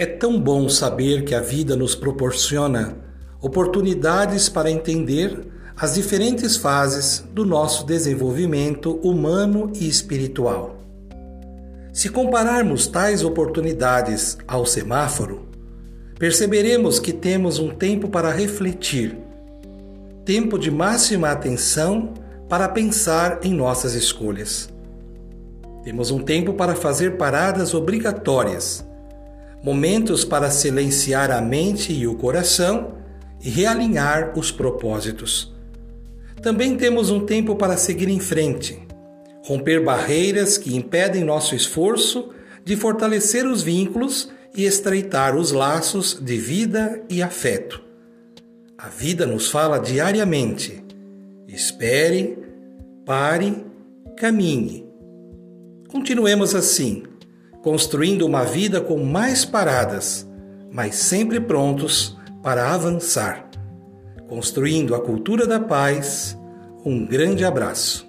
É tão bom saber que a vida nos proporciona oportunidades para entender as diferentes fases do nosso desenvolvimento humano e espiritual. Se compararmos tais oportunidades ao semáforo, perceberemos que temos um tempo para refletir, tempo de máxima atenção para pensar em nossas escolhas. Temos um tempo para fazer paradas obrigatórias, momentos para silenciar a mente e o coração e realinhar os propósitos. Também temos um tempo para seguir em frente, romper barreiras que impedem nosso esforço de fortalecer os vínculos e estreitar os laços de vida e afeto. A vida nos fala diariamente: espere, pare, caminhe. Continuemos assim, construindo uma vida com mais paradas, mas sempre prontos para avançar. Construindo a cultura da paz. Um grande abraço.